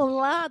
Olá a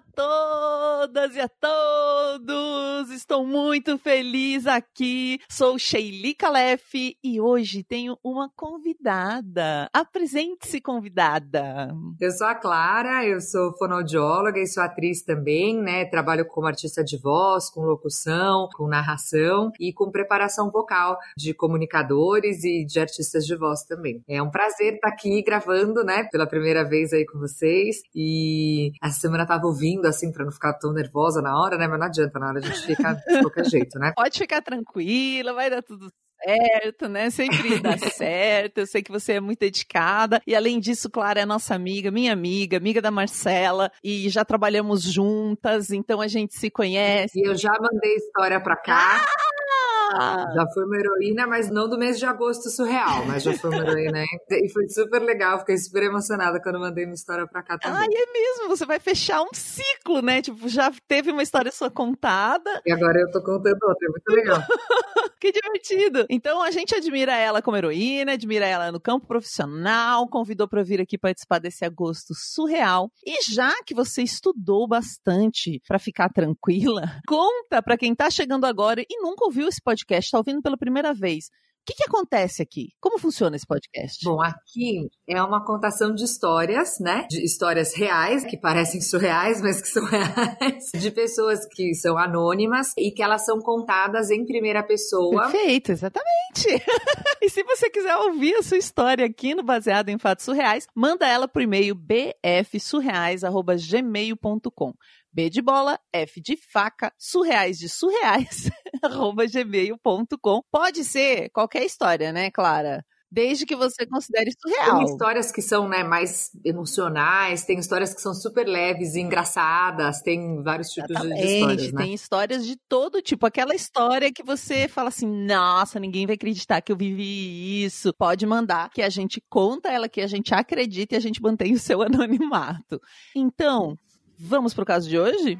todas e a todos! Estou muito feliz aqui. Sou Sheili Calef e hoje tenho uma convidada. Apresente-se, convidada. Eu sou a Clara, eu sou fonoaudióloga e sou atriz também, né? Trabalho como artista de voz, com locução, com narração e com preparação vocal de comunicadores e de artistas de voz também. É um prazer estar aqui gravando, né, pela primeira vez aí com vocês e essa semana eu tava ouvindo, assim, pra não ficar tão nervosa na hora, né? Mas não adianta, na hora a gente fica de qualquer jeito, né? Pode ficar tranquila, vai dar tudo certo, né? Sempre dá certo. Eu sei que você é muito dedicada. E além disso, Clara é nossa amiga, minha amiga, amiga da Marcela. E já trabalhamos juntas, então a gente se conhece. E eu já mandei história pra cá. Ah! Já foi uma heroína, mas não do mês de agosto surreal, mas já foi uma heroína. E foi super legal, fiquei super emocionada quando mandei uma história pra cá também. Ai, é mesmo, você vai fechar um ciclo, né? Tipo, já teve uma história sua contada. E agora eu tô contando outra, é muito legal. que divertido. Então a gente admira ela como heroína, admira ela no campo profissional, convidou para vir aqui participar desse agosto surreal. E já que você estudou bastante para ficar tranquila, conta para quem tá chegando agora e nunca ouviu esse podcast, tá ouvindo pela primeira vez que, que acontece aqui? Como funciona esse podcast? Bom, aqui é uma contação de histórias, né? De histórias reais, que parecem surreais, mas que são reais, de pessoas que são anônimas e que elas são contadas em primeira pessoa. Perfeito, exatamente. e se você quiser ouvir a sua história aqui no Baseado em Fatos Surreais, manda ela pro e-mail bfsurreais.gmail.com. B de bola, F de faca, surreais de surreais, gmail.com. Pode ser qualquer história, né, Clara? Desde que você considere surreal. Tem histórias que são né, mais emocionais, tem histórias que são super leves e engraçadas, tem vários tipos Exatamente, de histórias. Né? Tem histórias de todo tipo. Aquela história que você fala assim: nossa, ninguém vai acreditar que eu vivi isso. Pode mandar, que a gente conta ela, que a gente acredita e a gente mantém o seu anonimato. Então, Vamos pro caso de hoje?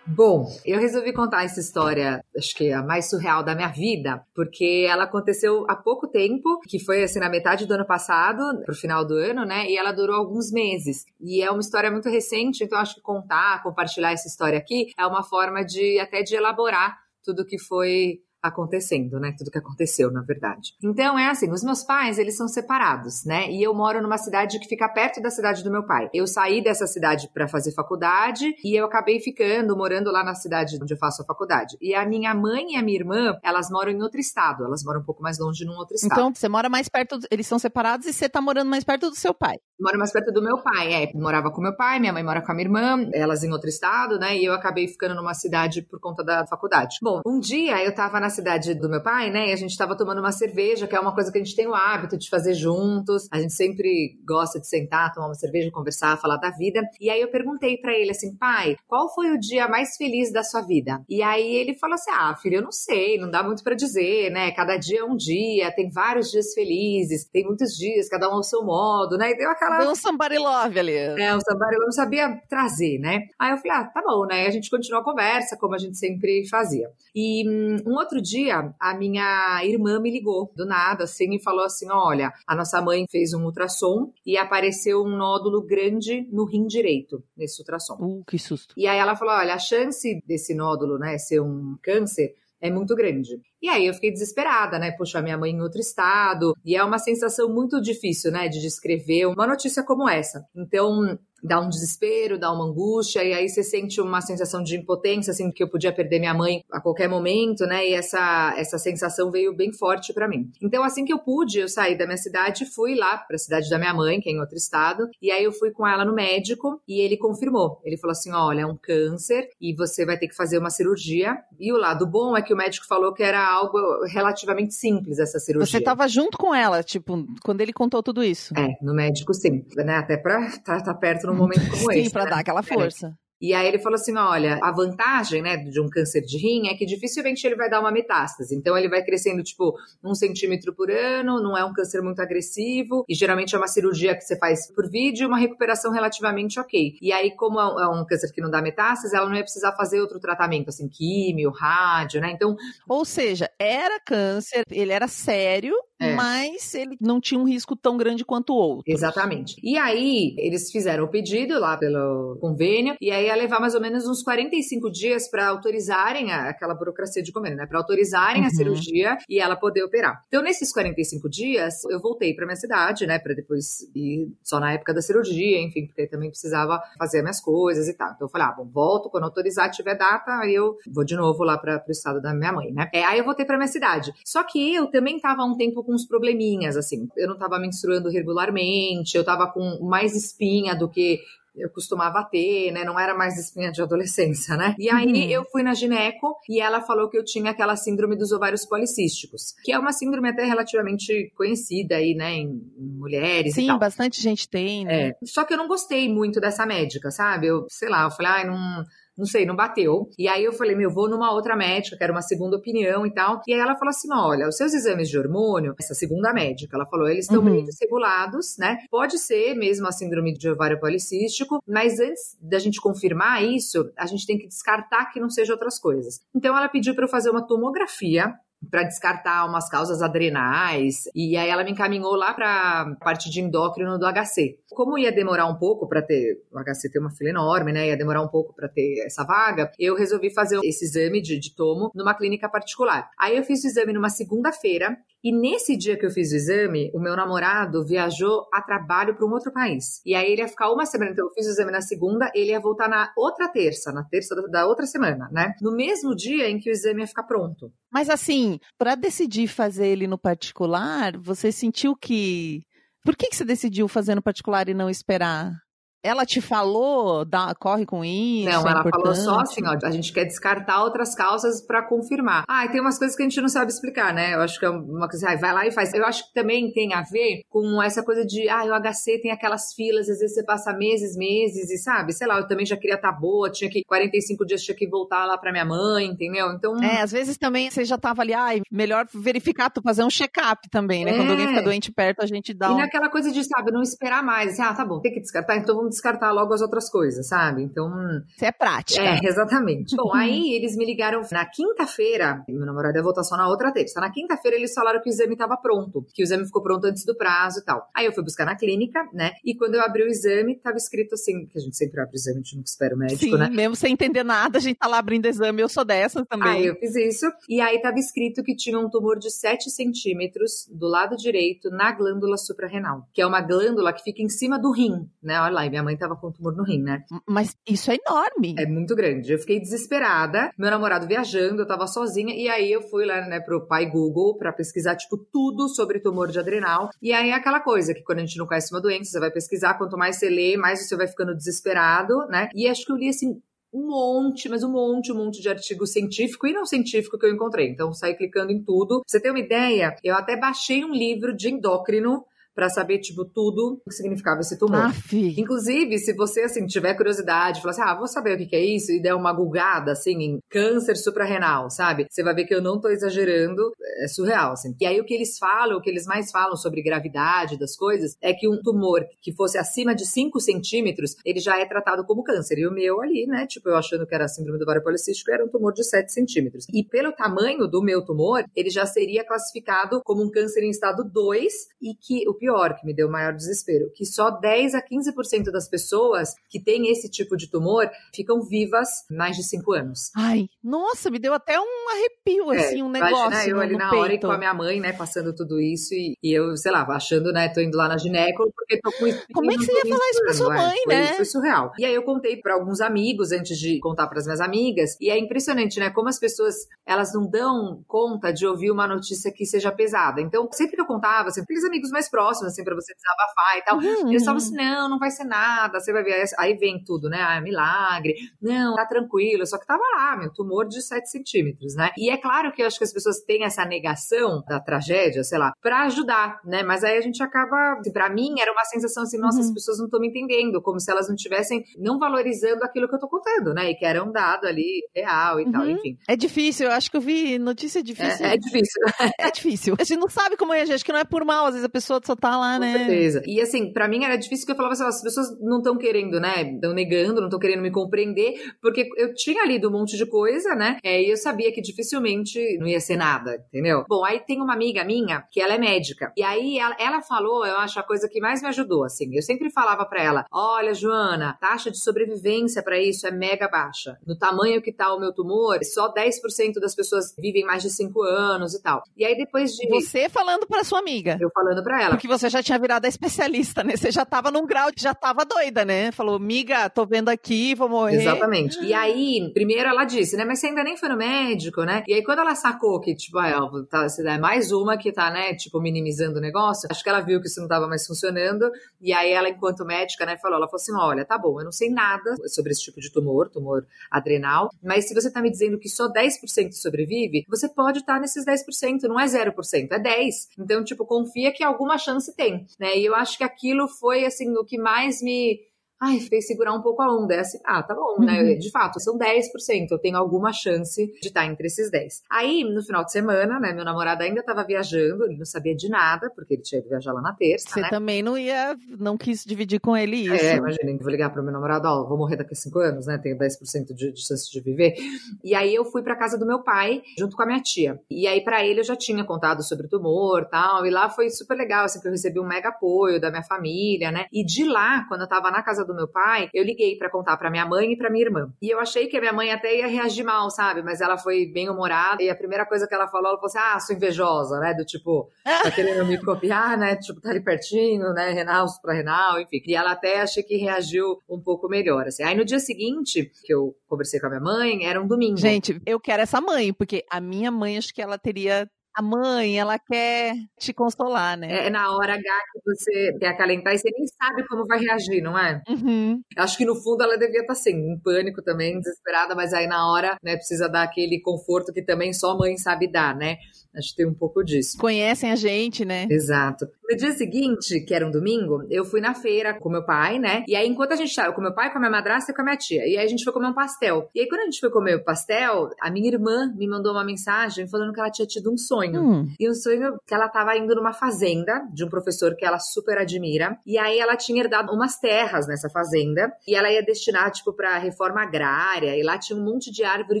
Bom, eu resolvi contar essa história, acho que a mais surreal da minha vida, porque ela aconteceu há pouco tempo, que foi assim na metade do ano passado, pro final do ano, né? E ela durou alguns meses. E é uma história muito recente, então acho que contar, compartilhar essa história aqui é uma forma de até de elaborar tudo que foi acontecendo, né? Tudo que aconteceu, na verdade. Então é assim, os meus pais, eles são separados, né? E eu moro numa cidade que fica perto da cidade do meu pai. Eu saí dessa cidade para fazer faculdade e eu acabei ficando morando lá na cidade onde eu faço a faculdade. E a minha mãe e a minha irmã, elas moram em outro estado, elas moram um pouco mais longe num outro estado. Então, você mora mais perto, eles são separados e você tá morando mais perto do seu pai. Moro mais perto do meu pai, é. Morava com meu pai, minha mãe mora com a minha irmã, elas em outro estado, né? E eu acabei ficando numa cidade por conta da faculdade. Bom, um dia eu tava na cidade do meu pai, né? E a gente tava tomando uma cerveja, que é uma coisa que a gente tem o hábito de fazer juntos. A gente sempre gosta de sentar, tomar uma cerveja, conversar, falar da vida. E aí eu perguntei para ele assim, pai, qual foi o dia mais feliz da sua vida? E aí ele falou assim: ah, filho, eu não sei, não dá muito para dizer, né? Cada dia é um dia, tem vários dias felizes, tem muitos dias, cada um ao seu modo, né? E deu aquela. Deu um somebody love ali. É, um somebody love, não sabia trazer, né? Aí eu falei, ah, tá bom, né? A gente continuou a conversa, como a gente sempre fazia. E hum, um outro dia, a minha irmã me ligou do nada, assim, e falou assim: olha, a nossa mãe fez um ultrassom e apareceu um nódulo grande no rim direito nesse ultrassom. Uh, que susto. E aí ela falou: olha, a chance desse nódulo, né, ser um câncer é muito grande. E aí eu fiquei desesperada, né? Puxa, minha mãe em outro estado. E é uma sensação muito difícil, né? De descrever uma notícia como essa. Então, dá um desespero, dá uma angústia, e aí você sente uma sensação de impotência, assim, que eu podia perder minha mãe a qualquer momento, né? E essa, essa sensação veio bem forte para mim. Então, assim que eu pude, eu saí da minha cidade, fui lá para a cidade da minha mãe, que é em outro estado, e aí eu fui com ela no médico e ele confirmou. Ele falou assim: olha, é um câncer e você vai ter que fazer uma cirurgia. E o lado bom é que o médico falou que era algo relativamente simples essa cirurgia. Você estava junto com ela, tipo, quando ele contou tudo isso? É, no médico sim, né? Até para estar tá, tá perto num momento como sim, esse. Sim, para né? dar aquela força. E aí ele falou assim: olha, a vantagem, né, de um câncer de rim é que dificilmente ele vai dar uma metástase. Então ele vai crescendo, tipo, um centímetro por ano, não é um câncer muito agressivo, e geralmente é uma cirurgia que você faz por vídeo, uma recuperação relativamente ok. E aí, como é um é câncer que não dá metástase, ela não ia precisar fazer outro tratamento, assim, químio, rádio, né? Então. Ou seja, era câncer, ele era sério, é. mas ele não tinha um risco tão grande quanto o outro. Exatamente. E aí, eles fizeram o pedido lá pelo convênio, e aí ia levar mais ou menos uns 45 dias para autorizarem a, aquela burocracia de convênio, né? Para autorizarem uhum. a cirurgia e ela poder operar. Então, nesses 45 dias, eu voltei para minha cidade, né? Para depois ir só na época da cirurgia, enfim, porque também precisava fazer minhas coisas e tal. Então, eu falei, ah, bom, volto quando autorizar, tiver data, aí eu vou de novo lá para o estado da minha mãe, né? É, aí eu voltei para minha cidade. Só que eu também tava um tempo com uns probleminhas, assim. Eu não tava menstruando regularmente, eu tava com mais espinha do que eu costumava ter, né? Não era mais espinha de adolescência, né? E aí uhum. eu fui na gineco e ela falou que eu tinha aquela síndrome dos ovários policísticos, que é uma síndrome até relativamente conhecida aí, né, em, mulheres Sim, e tal. bastante gente tem, né? É. Só que eu não gostei muito dessa médica, sabe? Eu, sei lá, eu falei, ai, não não sei, não bateu. E aí eu falei, meu, vou numa outra médica, quero uma segunda opinião e tal. E aí ela falou assim: olha, os seus exames de hormônio, essa segunda médica, ela falou, eles estão uhum. bem desregulados, né? Pode ser mesmo a síndrome de ovário policístico, mas antes da gente confirmar isso, a gente tem que descartar que não seja outras coisas. Então ela pediu para eu fazer uma tomografia para descartar umas causas adrenais. E aí ela me encaminhou lá para parte de endócrino do HC. Como ia demorar um pouco para ter, o HC tem uma fila enorme, né? Ia demorar um pouco para ter essa vaga. Eu resolvi fazer esse exame de, de tomo numa clínica particular. Aí eu fiz o exame numa segunda-feira e nesse dia que eu fiz o exame, o meu namorado viajou a trabalho para um outro país. E aí ele ia ficar uma semana. Então eu fiz o exame na segunda, ele ia voltar na outra terça, na terça da outra semana, né? No mesmo dia em que o exame ia ficar pronto. Mas assim, para decidir fazer ele no particular, você sentiu que. Por que, que você decidiu fazer no particular e não esperar ela te falou, dá, corre com isso? Não, é ela falou só assim, ó, a gente quer descartar outras causas para confirmar. Ah, e tem umas coisas que a gente não sabe explicar, né? Eu acho que é uma coisa, ah, vai lá e faz. Eu acho que também tem a ver com essa coisa de, ah, o HC tem aquelas filas, às vezes você passa meses, meses e sabe, sei lá, eu também já queria estar tá boa, tinha que 45 dias tinha que voltar lá para minha mãe, entendeu? Então, É, às vezes também você já tava ali, ah, melhor verificar, tu fazer um check-up também, né? É. Quando alguém fica doente perto, a gente dá E um... naquela coisa de, sabe, não esperar mais, assim, ah, tá bom, tem que descartar, então vamos descartar logo as outras coisas, sabe? Então. Você é prática. É, exatamente. Bom, aí eles me ligaram na quinta-feira, meu namorado ia voltar só na outra terça. Na quinta-feira eles falaram que o exame estava pronto, que o exame ficou pronto antes do prazo e tal. Aí eu fui buscar na clínica, né? E quando eu abri o exame, tava escrito assim, que a gente sempre abre o exame, a gente nunca espera o médico, Sim, né? mesmo sem entender nada, a gente tá lá abrindo exame, eu sou dessas também. Aí eu fiz isso, e aí tava escrito que tinha um tumor de 7 centímetros do lado direito na glândula suprarrenal, que é uma glândula que fica em cima do rim, né? Olha lá, minha mãe tava com um tumor no rim, né? Mas isso é enorme. É muito grande. Eu fiquei desesperada, meu namorado viajando, eu tava sozinha, e aí eu fui lá, né, pro pai Google pra pesquisar, tipo, tudo sobre tumor de adrenal. E aí é aquela coisa que quando a gente não conhece uma doença, você vai pesquisar, quanto mais você lê, mais você vai ficando desesperado, né? E acho que eu li assim um monte, mas um monte, um monte de artigo científico e não científico que eu encontrei. Então, saí clicando em tudo. Pra você ter uma ideia, eu até baixei um livro de endócrino para saber, tipo, tudo o que significava esse tumor. Aff. Inclusive, se você, assim, tiver curiosidade, falar assim, ah, vou saber o que, que é isso, e der uma gulgada, assim, em câncer suprarrenal, sabe? Você vai ver que eu não tô exagerando, é surreal, assim. E aí, o que eles falam, o que eles mais falam sobre gravidade das coisas, é que um tumor que fosse acima de 5 centímetros, ele já é tratado como câncer. E o meu ali, né, tipo, eu achando que era síndrome do ovário policístico, era um tumor de 7 centímetros. E pelo tamanho do meu tumor, ele já seria classificado como um câncer em estado 2 e que o pior, que me deu maior desespero, que só 10 a 15% das pessoas que têm esse tipo de tumor ficam vivas mais de 5 anos. Ai, nossa, me deu até um arrepio, é, assim, um negócio imagina, eu no, ali no na peito. hora e com a minha mãe, né, passando tudo isso e, e, eu, sei lá, achando, né, tô indo lá na gineco porque tô com isso. Como é que você ia falar isso pra sua mãe, é, né? Foi, foi surreal. E aí eu contei para alguns amigos antes de contar para as minhas amigas e é impressionante, né, como as pessoas, elas não dão conta de ouvir uma notícia que seja pesada. Então, sempre que eu contava, sempre aqueles amigos mais próximos assim, pra você desabafar e tal. Uhum, Eles falavam uhum. assim: não, não vai ser nada, você vai ver. Aí vem tudo, né? Ah, milagre. Não, tá tranquilo. Só que tava lá, meu, tumor de 7 centímetros, né? E é claro que eu acho que as pessoas têm essa negação da tragédia, sei lá, pra ajudar, né? Mas aí a gente acaba. assim, Pra mim, era uma sensação assim: nossa, as Uhum. pessoas não estão me entendendo, como se elas não tivessem, não valorizando aquilo que eu tô contando, né? E que era um dado ali real e tal, Uhum. enfim. É difícil, eu acho que eu vi notícia difícil. É, é difícil, É difícil. A gente não sabe como é, gente, acho que não é por mal, às vezes a pessoa só tá lá, Com né? certeza. E assim, pra mim era difícil que eu falava assim, ó, as pessoas não estão querendo, né? Estão negando, não estão querendo me compreender, porque eu tinha lido um monte de coisa, né? É, e eu sabia que dificilmente não ia ser nada, entendeu? Bom, aí tem uma amiga minha que ela é médica. E aí ela, ela falou, eu acho a coisa que mais me ajudou, assim. Eu sempre falava pra ela: olha, Joana, taxa de sobrevivência pra isso é mega baixa. No tamanho que tá o meu tumor, só 10% das pessoas vivem mais de 5 anos e tal. E aí depois de. Você falando pra sua amiga. Eu falando pra ela. Porque você já tinha virado especialista, né? Você já tava num grau, já tava doida, né? Falou, miga, tô vendo aqui, vou morrer. Exatamente. E aí, primeiro ela disse, né? Mas você ainda nem foi no médico, né? E aí, quando ela sacou que, tipo, ah, tá, você é mais uma que tá, né, tipo, minimizando o negócio, acho que ela viu que isso não tava mais funcionando. E aí, ela, enquanto médica, né, falou: ela falou assim: olha, tá bom, eu não sei nada sobre esse tipo de tumor, tumor adrenal, mas se você tá me dizendo que só 10% sobrevive, você pode estar nesses 10%, não é 0%, é 10%. Então, tipo, confia que alguma chance tem, né? E eu acho que aquilo foi, assim, o que mais me ai, fez segurar um pouco a onda. É assim, ah, tá bom, né? Uhum. De fato, são 10%, eu tenho alguma chance de estar entre esses 10. Aí, no final de semana, né, meu namorado ainda tava viajando, ele não sabia de nada, porque ele tinha ido viajar lá na terça, Você né? também não ia, não quis dividir com ele isso. É, imagina, eu vou ligar pro meu namorado, ó, vou morrer daqui a 5 anos, né? Tenho 10% de, de chance de viver. E aí eu fui pra casa do meu pai, junto com a minha tia. E aí pra ele eu já tinha contado sobre o tumor e tal, e lá foi super legal, assim, que eu recebi um mega apoio da minha família, né? E de lá, quando eu tava na casa do meu pai, eu liguei pra contar pra minha mãe e pra minha irmã. E eu achei que a minha mãe até ia reagir mal, sabe? Mas ela foi bem humorada, e a primeira coisa que ela falou, ela falou assim, ah, sou invejosa, né? Do tipo, tá querendo me copiar, né? Tipo, tá ali pertinho, né? Renal pra renal, enfim. E ela até achei que reagiu um pouco melhor, assim. Aí no dia seguinte, que eu conversei com a minha mãe, era um domingo. Gente, eu quero essa mãe, porque a minha mãe, acho que ela teria. A mãe, ela quer te consolar, né? É na hora H que você quer acalentar e você nem sabe como vai reagir, não é? Uhum. Acho que no fundo ela devia estar assim, em pânico também, desesperada, mas aí na hora, né, precisa dar aquele conforto que também só a mãe sabe dar, né? Acho que tem um pouco disso. Conhecem a gente, né? Exato. No dia seguinte, que era um domingo, eu fui na feira com meu pai, né? E aí, enquanto a gente tava com meu pai, com a minha madrasta e com a minha tia. E aí a gente foi comer um pastel. E aí, quando a gente foi comer o pastel, a minha irmã me mandou uma mensagem falando que ela tinha tido um sonho. Hum. E um sonho que ela estava indo numa fazenda de um professor que ela super admira. E aí ela tinha herdado umas terras nessa fazenda. E ela ia destinar, tipo, pra reforma agrária. E lá tinha um monte de árvore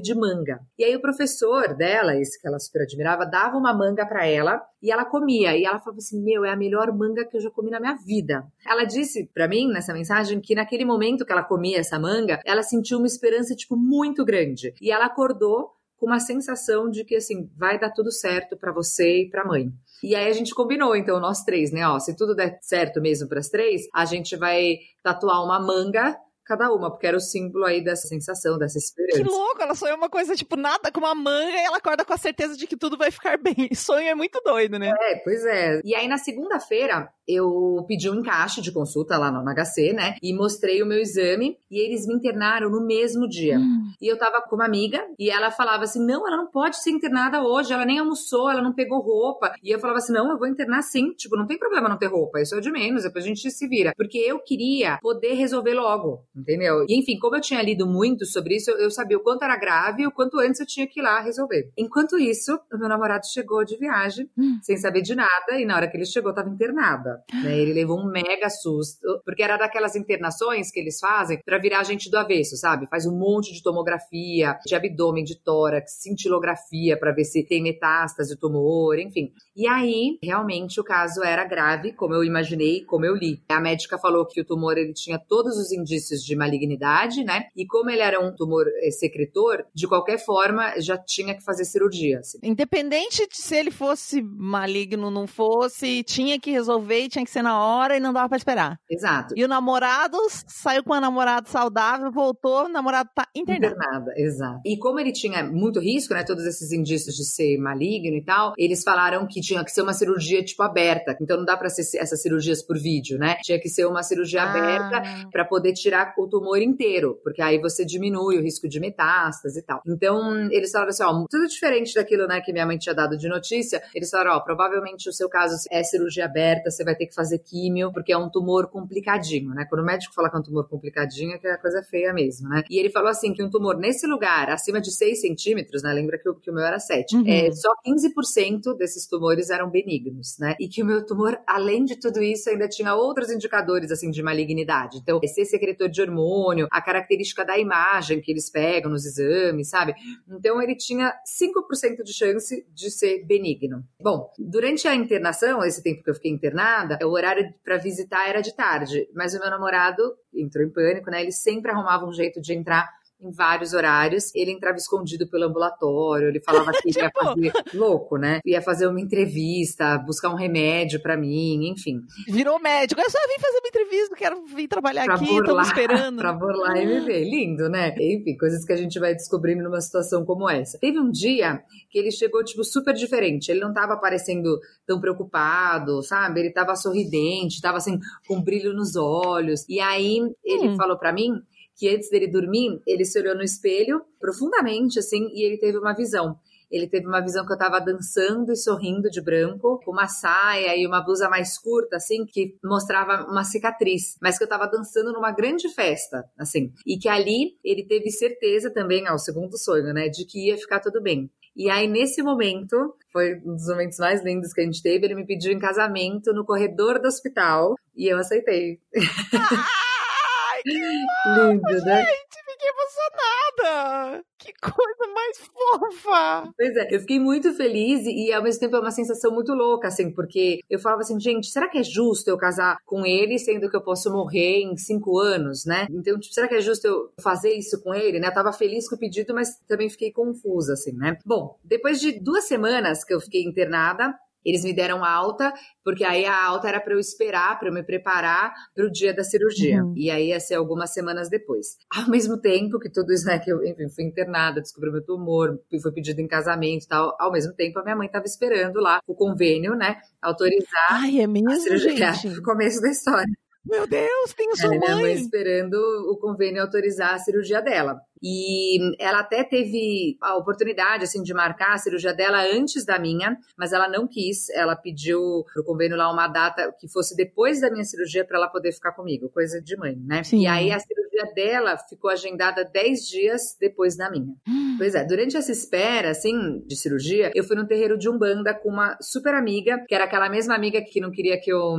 de manga. E aí o professor dela, esse que ela super admirava, dava uma manga pra ela e ela comia. E ela falava assim: Meu, é a melhor manga que eu já comi na minha vida. Ela disse pra mim nessa mensagem que naquele momento que ela comia essa manga, ela sentiu uma esperança, tipo, muito grande. E ela acordou com uma sensação de que assim vai dar tudo certo pra você e pra mãe. E aí a gente combinou, então nós três, né? Ó, se tudo der certo mesmo pras três, a gente vai tatuar uma manga cada uma, porque era o símbolo aí dessa sensação, dessa esperança. Que louco, ela sonhou uma coisa tipo nada com uma manga e ela acorda com a certeza de que tudo vai ficar bem. Sonho é muito doido, né? É, pois é. E aí na segunda-feira eu pedi um encaixe de consulta lá no HC, né? E mostrei o meu exame e eles me internaram no mesmo dia. Hum. E eu tava com uma amiga e ela falava assim: não, ela não pode ser internada hoje, ela nem almoçou, ela não pegou roupa. E eu falava assim: não, eu vou internar sim. Tipo, não tem problema não ter roupa, isso é o de menos, depois a gente se vira. Porque eu queria poder resolver logo, entendeu? E enfim, como eu tinha lido muito sobre isso, eu, eu sabia o quanto era grave e o quanto antes eu tinha que ir lá resolver. Enquanto isso, o meu namorado chegou de viagem, Hum. sem saber de nada, e na hora que ele chegou, eu tava internada. Né? Ele levou um mega susto, porque era daquelas internações que eles fazem pra virar a gente do avesso, sabe? Faz um monte de tomografia, de abdômen, de tórax, cintilografia pra ver se tem metástase, tumor, enfim. E aí, realmente, o caso era grave, como eu imaginei, como eu li. A médica falou que o tumor ele tinha todos os indícios de malignidade, né? E como ele era um tumor eh, secretor, de qualquer forma já tinha que fazer cirurgia. Assim. Independente de se ele fosse maligno ou não fosse, tinha que resolver, tinha que ser na hora e não dava pra esperar. Exato. E o namorado saiu com a namorada saudável, voltou, o namorado tá internado. Internada, exato. E como ele tinha muito risco, né, todos esses indícios de ser maligno e tal, eles falaram que tinha que ser uma cirurgia tipo aberta. Então não dá pra ser essas cirurgias por vídeo, né? Tinha que ser uma cirurgia Ah. aberta pra poder tirar o tumor inteiro, porque aí você diminui o risco de metástase e tal. Então eles falaram assim, ó, tudo diferente daquilo, né, que minha mãe tinha dado de notícia. Eles falaram, ó, provavelmente o seu caso é cirurgia aberta, você vai ter que fazer químio, porque é um tumor complicadinho, né? Quando o médico fala que é um tumor complicadinho, é que é a coisa feia mesmo, né? E ele falou assim que um tumor nesse lugar, acima de 6 centímetros, né? Lembra que o, que o meu era 7. Uhum. É, só 15% desses tumores eram benignos, né? E que o meu tumor, além de tudo isso, ainda tinha outros indicadores, assim, de malignidade. Então, ser secretor de hormônio, a característica da imagem que eles pegam nos exames, sabe? Então, ele tinha 5% de chance de ser benigno. Bom, durante a internação, esse tempo que eu fiquei internada, o horário para visitar era de tarde, mas o meu namorado entrou em pânico, né? Ele sempre arrumava um jeito de entrar em vários horários. Ele entrava escondido pelo ambulatório, ele falava que ia Tipo- fazer louco, né? Ia fazer uma entrevista, buscar um remédio pra mim, enfim. Virou médico. Eu só vim fazer uma entrevista, quero vir trabalhar Pra aqui, estamos burlar, esperando. Pra burlar e me ver. Lindo, né? Enfim, coisas que a gente vai descobrindo numa situação como essa. Teve um dia que ele chegou, tipo, super diferente. Ele não tava parecendo tão preocupado, sabe? Ele tava sorridente, tava assim, com brilho nos olhos. E aí ele Hum. falou pra mim que antes dele dormir, ele se olhou no espelho profundamente, assim, e ele teve uma visão. Ele teve uma visão que eu tava dançando e sorrindo de branco, com uma saia e uma blusa mais curta, assim, que mostrava uma cicatriz, mas que eu tava dançando numa grande festa, assim. E que ali ele teve certeza também, ao segundo sonho, né, de que ia ficar tudo bem. E aí, nesse momento, foi um dos momentos mais lindos que a gente teve, ele me pediu em casamento no corredor do hospital e eu aceitei. Lindo, né? gente, fiquei emocionada. Que coisa mais fofa. Pois é, eu fiquei muito feliz e, e, ao mesmo tempo é uma sensação muito louca, assim, porque eu falava assim, gente, será que é justo eu casar com ele, sendo que eu posso morrer em cinco anos, né? Então, tipo, será que é justo eu fazer isso com ele, né? Eu tava feliz com o pedido, mas também fiquei confusa, assim, né? Bom, depois de duas semanas que eu fiquei internada, eles me deram alta, porque aí a alta era para eu esperar, para eu me preparar para o dia da cirurgia. Uhum. E aí ia ser algumas semanas depois. Ao mesmo tempo que tudo isso, né, que eu, enfim, fui internada, descobri meu tumor, foi pedido em casamento e tal, ao mesmo tempo a minha mãe estava esperando lá o convênio, né, autorizar Ai, é a mesmo, cirurgia. gente? O começo da história. Meu Deus, tem a sua minha mãe mãe. esperando o convênio autorizar a cirurgia dela. E ela até teve a oportunidade, assim, de marcar a cirurgia dela antes da minha, mas ela não quis. Ela pediu pro convênio lá uma data que fosse depois da minha cirurgia para ela poder ficar comigo, coisa de mãe, né? Sim. E aí a cirurgia dela ficou agendada 10 dias depois da minha. Pois é, durante essa espera, assim, de cirurgia, eu fui no terreiro de Umbanda com uma super amiga, que era aquela mesma amiga que não queria que eu.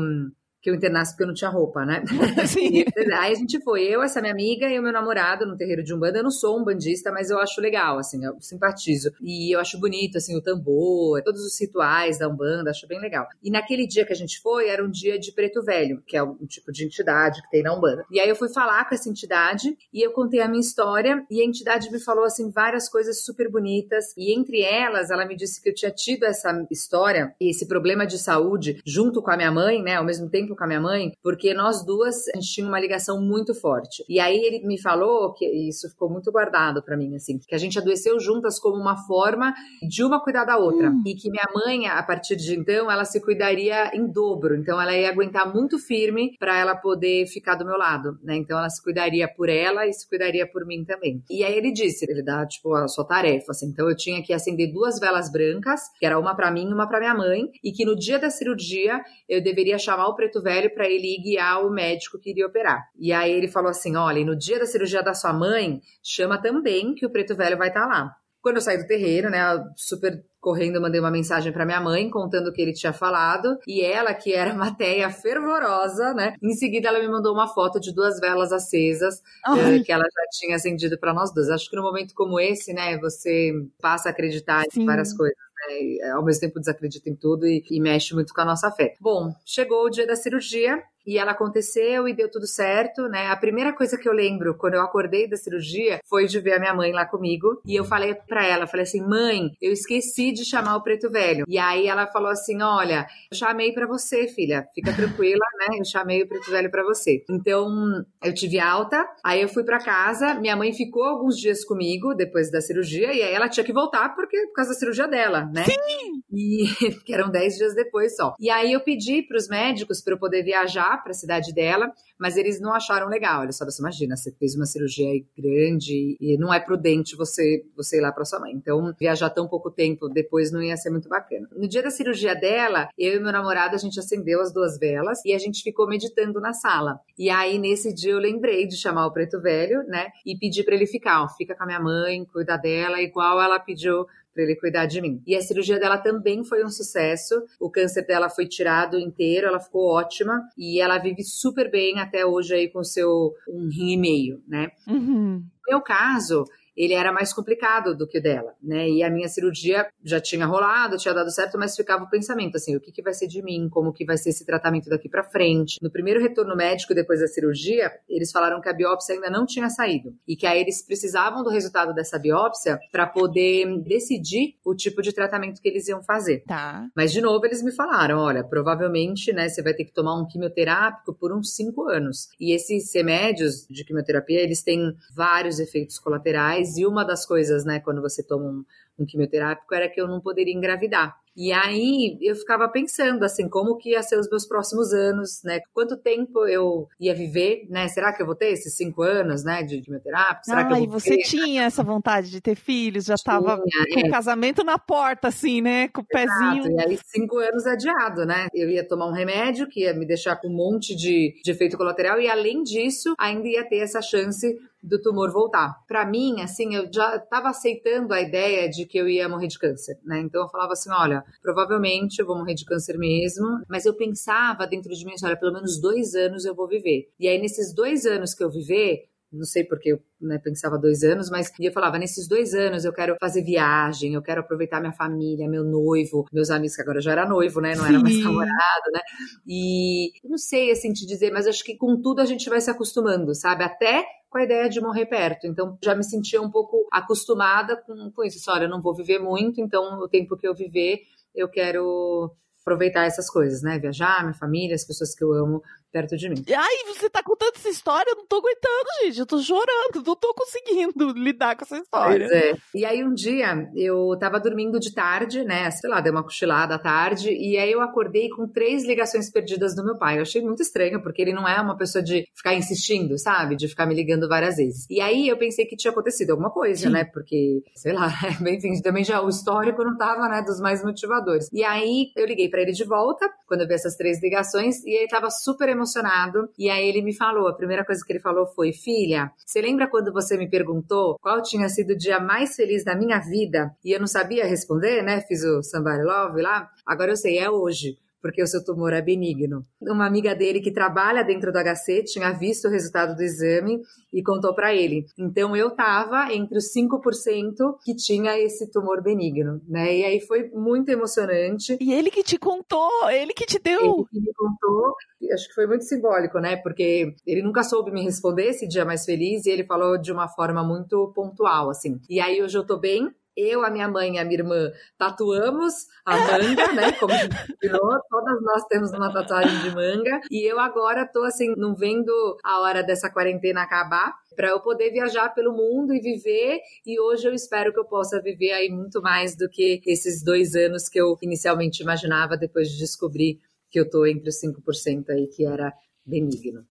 Que eu internasse porque eu não tinha roupa, né? Sim. Aí a gente foi, eu, essa minha amiga e o meu namorado no terreiro de Umbanda. Eu não sou um bandista, mas eu acho legal, assim, eu simpatizo. E eu acho bonito, assim, o tambor, todos os rituais da Umbanda, acho bem legal. E naquele dia que a gente foi, era um dia de preto velho, que é um tipo de entidade que tem na Umbanda. E aí eu fui falar com essa entidade e eu contei a minha história e a entidade me falou, assim, várias coisas super bonitas. E entre elas, ela me disse que eu tinha tido essa história e esse problema de saúde junto com a minha mãe, né, ao mesmo tempo com a minha mãe, porque nós duas, a gente tinha uma ligação muito forte. E aí ele me falou que e isso ficou muito guardado pra mim, assim, que a gente adoeceu juntas como uma forma de uma cuidar da outra. Hum. E que minha mãe, a partir de então, ela se cuidaria em dobro. Então ela ia aguentar muito firme pra ela poder ficar do meu lado, né? Então ela se cuidaria por ela e se cuidaria por mim também. E aí ele disse, ele dá tipo a sua tarefa, assim. Então eu tinha que acender duas velas brancas, que era uma pra mim e uma pra minha mãe, e que no dia da cirurgia eu deveria chamar o preto velho para ele ir guiar o médico que iria operar. E aí ele falou assim: olha, e no dia da cirurgia da sua mãe, chama também que o preto velho vai estar lá. Quando eu saí do terreiro, né, super correndo, mandei uma mensagem para minha mãe contando o que ele tinha falado, e ela, que era uma teia fervorosa, né, em seguida ela me mandou uma foto de duas velas acesas eh, que ela já tinha acendido para nós duas. Acho que no momento como esse, né, você passa a acreditar Sim. em várias coisas. Né, ao mesmo tempo desacredita em tudo e, e mexe muito com a nossa fé. Bom, chegou o dia da cirurgia e ela aconteceu e deu tudo certo, né? A primeira coisa que eu lembro quando eu acordei da cirurgia foi de ver a minha mãe lá comigo e eu falei para ela, falei assim: "Mãe, eu esqueci de chamar o preto velho". E aí ela falou assim: "Olha, eu chamei para você, filha. Fica tranquila, né? Eu chamei o preto velho para você". Então, eu tive alta, aí eu fui para casa, minha mãe ficou alguns dias comigo depois da cirurgia e aí ela tinha que voltar porque por causa da cirurgia dela, né? Sim! E que eram 10 dias depois só. E aí eu pedi para os médicos para eu poder viajar para a cidade dela, mas eles não acharam legal. Eles falaram assim: imagina, você fez uma cirurgia grande e não é prudente você, você ir lá para sua mãe. Então, viajar tão pouco tempo depois não ia ser muito bacana. No dia da cirurgia dela, eu e meu namorado, a gente acendeu as duas velas e a gente ficou meditando na sala. E aí, nesse dia, eu lembrei de chamar o preto velho, né? E pedir para ele ficar, ó, fica com a minha mãe, cuida dela, igual ela pediu para ele cuidar de mim. E a cirurgia dela também foi um sucesso. O câncer dela foi tirado inteiro, ela ficou ótima e ela vive super bem até hoje aí com seu um rim e meio, né? Uhum. No meu caso, ele era mais complicado do que o dela, né? E a minha cirurgia já tinha rolado, tinha dado certo, mas ficava o pensamento assim, o que, que vai ser de mim, como que vai ser esse tratamento daqui para frente. No primeiro retorno médico depois da cirurgia, eles falaram que a biópsia ainda não tinha saído e que aí eles precisavam do resultado dessa biópsia para poder decidir o tipo de tratamento que eles iam fazer. Tá. Mas de novo eles me falaram, olha, provavelmente, né, você vai ter que tomar um quimioterápico por uns cinco anos. E esses remédios de quimioterapia, eles têm vários efeitos colaterais e uma das coisas, né, quando você toma um, um quimioterápico era que eu não poderia engravidar. E aí eu ficava pensando assim, como que ia ser os meus próximos anos, né? Quanto tempo eu ia viver, né? Será que eu vou ter esses cinco anos, né, de quimioterapia? Será ah, que eu e vou você ter? tinha essa vontade de ter filhos, já estava com é. o casamento na porta, assim, né? Com o Exato, pezinho. e aí cinco anos adiado, né? Eu ia tomar um remédio que ia me deixar com um monte de, de efeito colateral e além disso, ainda ia ter essa chance do tumor voltar. Pra mim, assim, eu já tava aceitando a ideia de que eu ia morrer de câncer, né? Então eu falava assim, olha, provavelmente eu vou morrer de câncer mesmo, mas eu pensava dentro de mim, assim, olha, pelo menos dois anos eu vou viver. E aí nesses dois anos que eu viver, não sei porque eu né, pensava dois anos, mas eu falava, nesses dois anos eu quero fazer viagem, eu quero aproveitar minha família, meu noivo, meus amigos, que agora já era noivo, né? Não era mais namorado, né? E não sei assim te dizer, mas acho que com tudo a gente vai se acostumando, sabe? Até com a ideia de morrer perto. Então, já me sentia um pouco acostumada com, com isso. Só, olha, eu não vou viver muito, então o tempo que eu viver, eu quero aproveitar essas coisas, né? Viajar, minha família, as pessoas que eu amo perto de mim. Ai, você tá contando essa história, eu não tô aguentando, gente. Eu tô chorando, não tô conseguindo lidar com essa história. Pois é. E aí um dia eu tava dormindo de tarde, né? Sei lá, dei uma cochilada à tarde, e aí eu acordei com três ligações perdidas do meu pai. Eu achei muito estranho, porque ele não é uma pessoa de ficar insistindo, sabe? De ficar me ligando várias vezes. E aí eu pensei que tinha acontecido alguma coisa, Sim. né? Porque, sei lá, enfim, também já o histórico não tava, né, dos mais motivadores. E aí eu liguei pra ele de volta, quando eu vi essas três ligações, e ele tava super emocionado. E aí ele me falou, a primeira coisa que ele falou foi: Filha, você lembra quando você me perguntou qual tinha sido o dia mais feliz da minha vida? E eu não sabia responder, né? Fiz o Somebody Love lá. Agora eu sei, é hoje. Porque o seu tumor é benigno. Uma amiga dele que trabalha dentro do HC tinha visto o resultado do exame e contou pra ele. Então eu tava entre os 5% que tinha esse tumor benigno, né? E aí foi muito emocionante. E ele que te contou, ele que te deu. Ele que me contou, acho que foi muito simbólico, né? Porque ele nunca soube me responder esse dia mais feliz e ele falou de uma forma muito pontual, assim. E aí hoje eu tô bem. Eu, a minha mãe e a minha irmã tatuamos a manga, né? Como virou, todas nós temos uma tatuagem de manga. E eu agora tô assim, não vendo a hora dessa quarentena acabar para eu poder viajar pelo mundo e viver. E hoje eu espero que eu possa viver aí muito mais do que esses dois anos que eu inicialmente imaginava depois de descobrir que eu tô entre os 5% aí, que era benigno.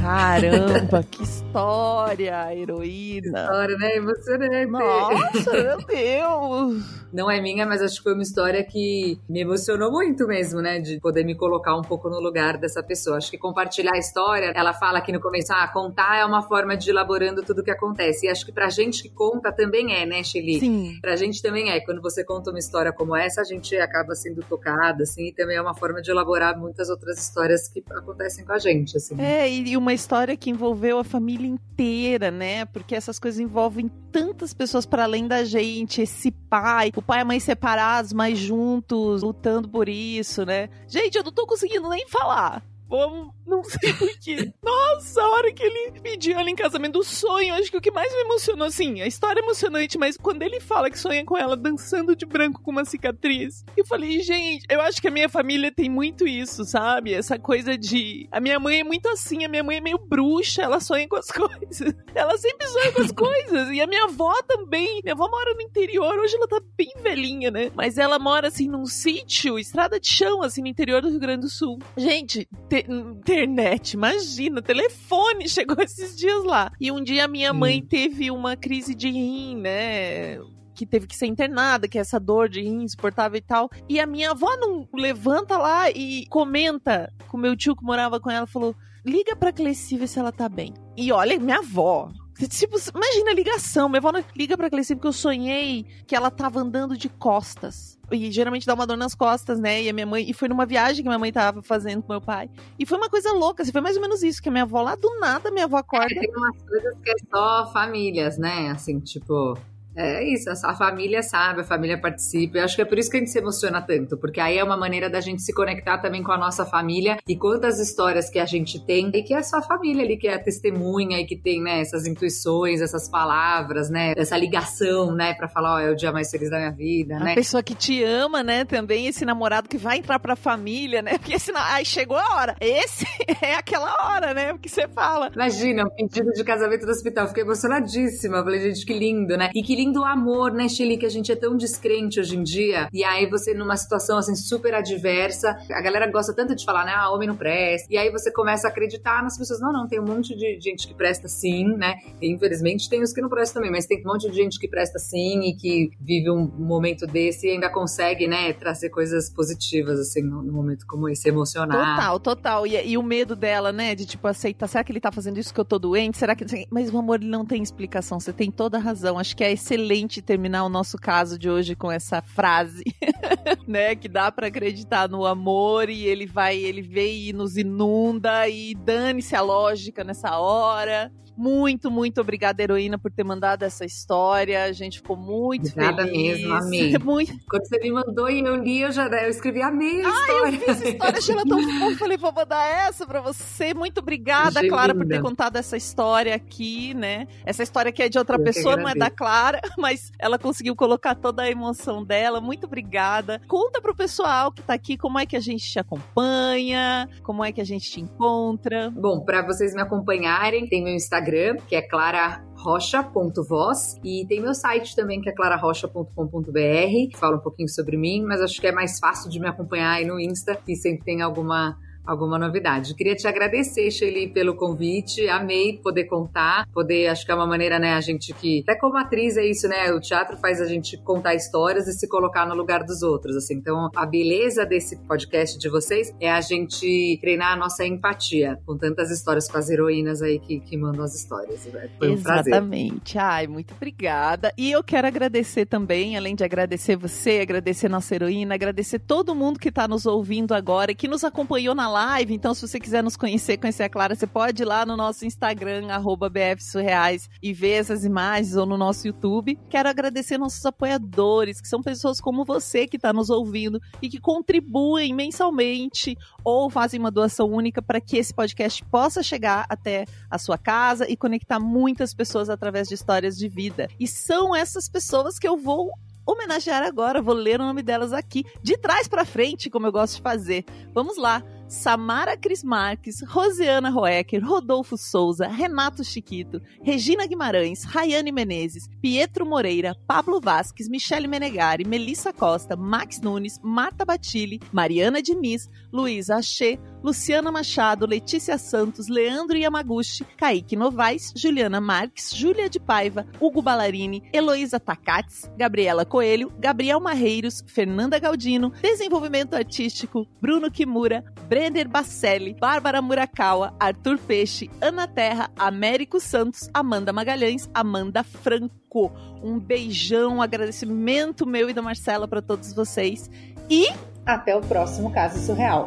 Caramba, que história, heroína. História, né? Emocionante. Nossa, meu Deus. Não é minha, mas acho que foi uma história que me emocionou muito mesmo, né? De poder me colocar um pouco no lugar dessa pessoa. Acho que compartilhar a história, ela fala aqui no começo, ah, contar é uma forma de ir elaborando tudo o que acontece. E acho que pra gente que conta também é, né, Shelly? Sim. Pra gente também é. Quando você conta uma história como essa, a gente acaba sendo tocada, assim, e também é uma forma de elaborar muitas outras histórias que acontecem com a gente, assim. É, e uma história que envolveu a família inteira, né? Porque essas coisas envolvem tantas pessoas para além da gente. Esse pai, o pai e a mãe separados, mas juntos, lutando por isso, né? Gente, eu não tô conseguindo nem falar. Vamos, não sei porquê. Nossa, a hora que ele pediu ela em casamento, o sonho, acho que o que mais me emocionou, assim, a história é emocionante, mas quando ele fala que sonha com ela dançando de branco com uma cicatriz, eu falei, gente, eu acho que a minha família tem muito isso, sabe? Essa coisa de. A minha mãe é muito assim, a minha mãe é meio bruxa, ela sonha com as coisas. Ela sempre sonha com as coisas. E a minha avó também. Minha avó mora no interior, hoje ela tá bem velhinha, né? Mas ela mora, assim, num sítio, estrada de chão, assim, no interior do Rio Grande do Sul. Gente, te internet, imagina, telefone chegou esses dias lá. E um dia minha mãe teve uma crise de rim, né? Que teve que ser internada, que é essa dor de rim insuportável e tal. E a minha avó não levanta lá e comenta com meu tio que morava com ela, falou: liga pra Cleci ver se ela tá bem. E olha, minha avó, Tipo, imagina a ligação. Minha avó liga pra Cleci porque eu sonhei que ela tava andando de costas. E geralmente dá uma dor nas costas, né? E a minha mãe. E foi numa viagem que minha mãe tava fazendo com meu pai. E foi uma coisa louca, assim, foi mais ou menos isso, que a minha avó lá do nada, minha avó acorda. Tem umas coisas que é só famílias, né? Assim, tipo. É isso, a família sabe, a família participa. Eu acho que é por isso que a gente se emociona tanto, porque aí é uma maneira da gente se conectar também com a nossa família e quantas histórias que a gente tem e que é a sua família ali, que é a testemunha e que tem, né, essas intuições, essas palavras, né, essa ligação, né, pra falar, ó, é o dia mais feliz da minha vida, A né? pessoa que te ama, né? Também esse namorado que vai entrar pra família, né? Porque senão. Ai, chegou a hora. Esse é aquela hora, né? Porque você fala. Imagina, um pedido de casamento do hospital. Fiquei emocionadíssima. Falei, gente, que lindo, né? E que lindo amor, né, Shelly? Que a gente é tão descrente hoje em dia. E aí você, numa situação assim super adversa, a galera gosta tanto de falar, né? Ah, homem não presta. E aí você começa a acreditar nas pessoas. Não, não, tem um monte de gente que presta sim, né? E, infelizmente tem os que não prestam também, mas tem um monte de gente que presta sim e que vive um momento desse e ainda consegue, né, trazer coisas positivas, assim, num momento como esse, emocionar. Total, total. E, e o medo dela, né? De tipo, aceitar. Será que ele tá fazendo isso que eu tô doente? Será que. Mas o amor ele não tem explicação. Você tem toda a razão. Acho que é excelente terminar o nosso caso de hoje com essa frase, né? Que dá pra acreditar no amor e ele vai, ele vem e nos inunda e dane-se a lógica nessa hora. Muito, muito obrigada, heroína, por ter mandado essa história. A gente ficou muito Obrigada feliz. mesmo, amei. Muito, Quando você me mandou e eu li, eu já eu escrevi, amei a eu história. vi essa história, achei ela tão fofa. Falei, vou mandar essa pra você. Muito obrigada, Achei Clara, por linda. ter contado essa história aqui, né? Essa história que é de outra Eu pessoa, não é da. Clara, mas ela conseguiu colocar toda a emoção dela. Muito obrigada. Conta pro pessoal que tá aqui como é que a gente te acompanha, como é que a gente te encontra. Bom, para vocês me acompanharem, tem meu Instagram, que é clararrocha.voz, e tem meu site também, que é clararrocha.com.br. Fala um pouquinho sobre mim, mas acho que é mais fácil de me acompanhar aí no Insta, que sempre tem alguma alguma novidade. Queria te agradecer, Shelly, pelo convite. Amei poder contar, poder, acho que é uma maneira, né, a gente que, até como atriz é isso, né, o teatro faz a gente contar histórias e se colocar no lugar dos outros, assim. Então, a beleza desse podcast de vocês é a gente treinar a nossa empatia com tantas histórias com as heroínas aí que, que mandam as histórias. né? Foi um prazer. Exatamente. Ai, muito obrigada. E eu quero agradecer também, além de agradecer você, agradecer nossa heroína, agradecer todo mundo que tá nos ouvindo agora e que nos acompanhou na live. Então, se você quiser nos conhecer, conhecer a Clara, você pode ir lá no nosso Instagram, BFSurreais, e ver essas imagens ou no nosso YouTube. Quero agradecer nossos apoiadores, que são pessoas como você que está nos ouvindo e que contribuem mensalmente ou fazem uma doação única para que esse podcast possa chegar até a sua casa e conectar muitas pessoas através de histórias de vida. E são essas pessoas que eu vou homenagear agora, vou ler o nome delas aqui, de trás para frente, como eu gosto de fazer. Vamos lá. Samara Cris Marques, Rosiana Roecker, Rodolfo Souza, Renato Chiquito, Regina Guimarães, Rayane Menezes, Pietro Moreira, Pablo Vasques, Michele Menegari, Melissa Costa, Max Nunes, Marta Batilli, Mariana Diniz, Luísa Achê, Luciana Machado, Letícia Santos, Leandro Yamaguchi, Kaique Novaes, Juliana Marques, Júlia de Paiva, Hugo Ballarini, Heloísa Takats, Gabriela Coelho, Gabriel Marreiros, Fernanda Galdino, Desenvolvimento Artístico, Bruno Kimura, Brenner Bacelli, Bárbara Murakawa, Arthur Peixe, Ana Terra, Américo Santos, Amanda Magalhães, Amanda Franco. Um beijão, um agradecimento meu e da Marcela para todos vocês. E Até o próximo caso surreal.